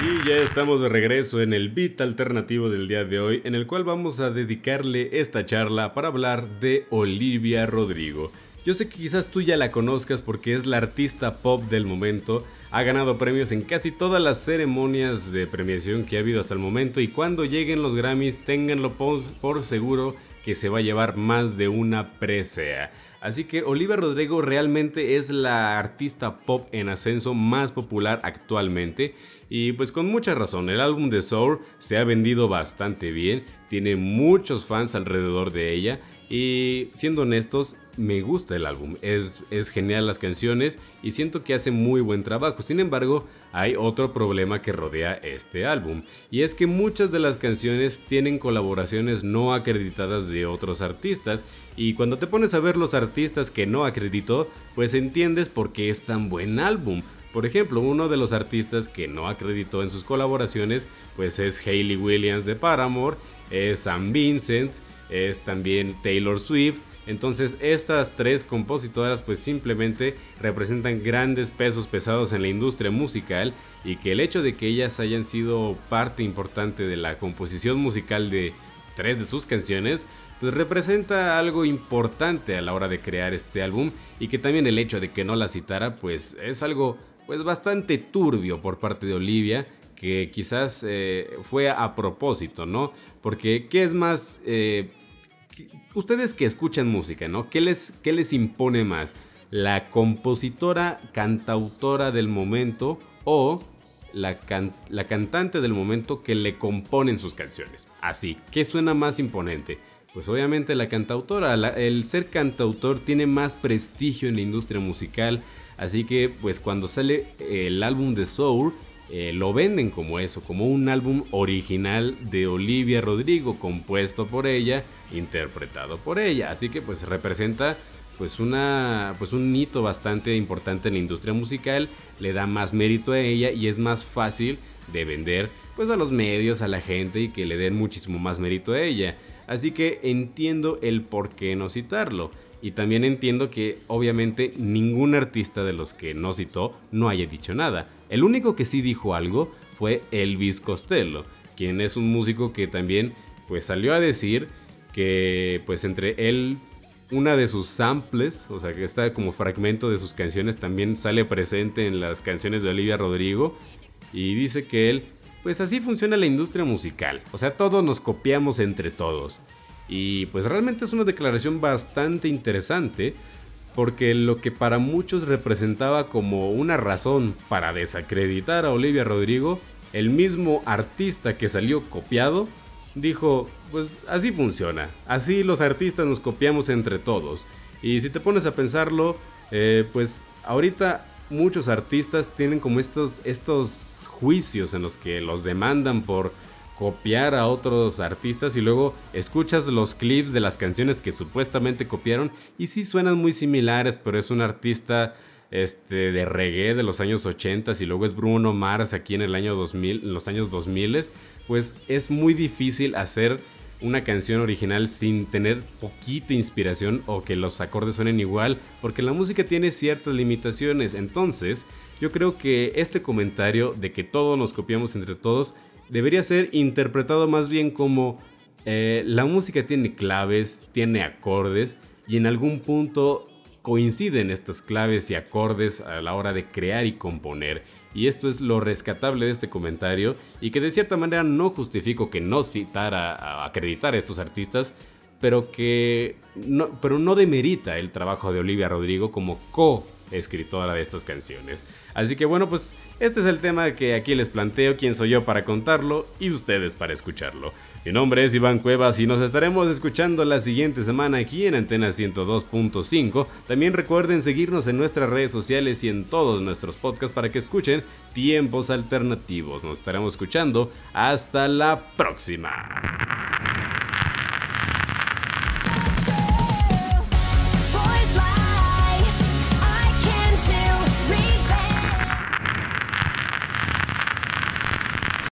Y ya estamos de regreso en el beat alternativo del día de hoy, en el cual vamos a dedicarle esta charla para hablar de Olivia Rodrigo. Yo sé que quizás tú ya la conozcas porque es la artista pop del momento, ha ganado premios en casi todas las ceremonias de premiación que ha habido hasta el momento y cuando lleguen los Grammys ténganlo por seguro que se va a llevar más de una presea. Así que Olivia Rodrigo realmente es la artista pop en ascenso más popular actualmente. Y pues con mucha razón, el álbum de Soul se ha vendido bastante bien, tiene muchos fans alrededor de ella. Y siendo honestos, me gusta el álbum, es, es genial las canciones y siento que hace muy buen trabajo. Sin embargo, hay otro problema que rodea este álbum y es que muchas de las canciones tienen colaboraciones no acreditadas de otros artistas y cuando te pones a ver los artistas que no acreditó, pues entiendes por qué es tan buen álbum. Por ejemplo, uno de los artistas que no acreditó en sus colaboraciones, pues es Hayley Williams de Paramore, es Sam Vincent, es también Taylor Swift. Entonces estas tres compositoras pues simplemente representan grandes pesos pesados en la industria musical y que el hecho de que ellas hayan sido parte importante de la composición musical de tres de sus canciones pues representa algo importante a la hora de crear este álbum y que también el hecho de que no la citara pues es algo pues bastante turbio por parte de Olivia, que quizás eh, fue a propósito, ¿no? Porque, ¿qué es más? Eh, ustedes que escuchan música, ¿no? ¿Qué les, qué les impone más? ¿La compositora, cantautora del momento o la, la cantante del momento que le componen sus canciones? Así, ¿qué suena más imponente? Pues obviamente la cantautora, el ser cantautor tiene más prestigio en la industria musical, Así que pues cuando sale el álbum de Soul, eh, lo venden como eso, como un álbum original de Olivia Rodrigo, compuesto por ella, interpretado por ella. Así que pues representa pues pues un hito bastante importante en la industria musical, le da más mérito a ella y es más fácil de vender pues a los medios, a la gente y que le den muchísimo más mérito a ella. Así que entiendo el por qué no citarlo. Y también entiendo que obviamente ningún artista de los que no citó no haya dicho nada. El único que sí dijo algo fue Elvis Costello, quien es un músico que también pues salió a decir que pues entre él una de sus samples, o sea que está como fragmento de sus canciones también sale presente en las canciones de Olivia Rodrigo y dice que él pues así funciona la industria musical, o sea todos nos copiamos entre todos. Y pues realmente es una declaración bastante interesante porque lo que para muchos representaba como una razón para desacreditar a Olivia Rodrigo, el mismo artista que salió copiado, dijo, pues así funciona, así los artistas nos copiamos entre todos. Y si te pones a pensarlo, eh, pues ahorita muchos artistas tienen como estos, estos juicios en los que los demandan por copiar a otros artistas y luego escuchas los clips de las canciones que supuestamente copiaron y sí suenan muy similares, pero es un artista este, de reggae de los años 80 y luego es Bruno Mars aquí en el año 2000, en los años 2000, pues es muy difícil hacer una canción original sin tener poquita inspiración o que los acordes suenen igual, porque la música tiene ciertas limitaciones. Entonces, yo creo que este comentario de que todos nos copiamos entre todos debería ser interpretado más bien como eh, la música tiene claves, tiene acordes y en algún punto coinciden estas claves y acordes a la hora de crear y componer. Y esto es lo rescatable de este comentario y que de cierta manera no justifico que no citara a acreditar a estos artistas, pero que no, pero no demerita el trabajo de Olivia Rodrigo como co-escritora de estas canciones. Así que bueno, pues este es el tema que aquí les planteo, quién soy yo para contarlo y ustedes para escucharlo. Mi nombre es Iván Cuevas y nos estaremos escuchando la siguiente semana aquí en Antena 102.5. También recuerden seguirnos en nuestras redes sociales y en todos nuestros podcasts para que escuchen tiempos alternativos. Nos estaremos escuchando. Hasta la próxima.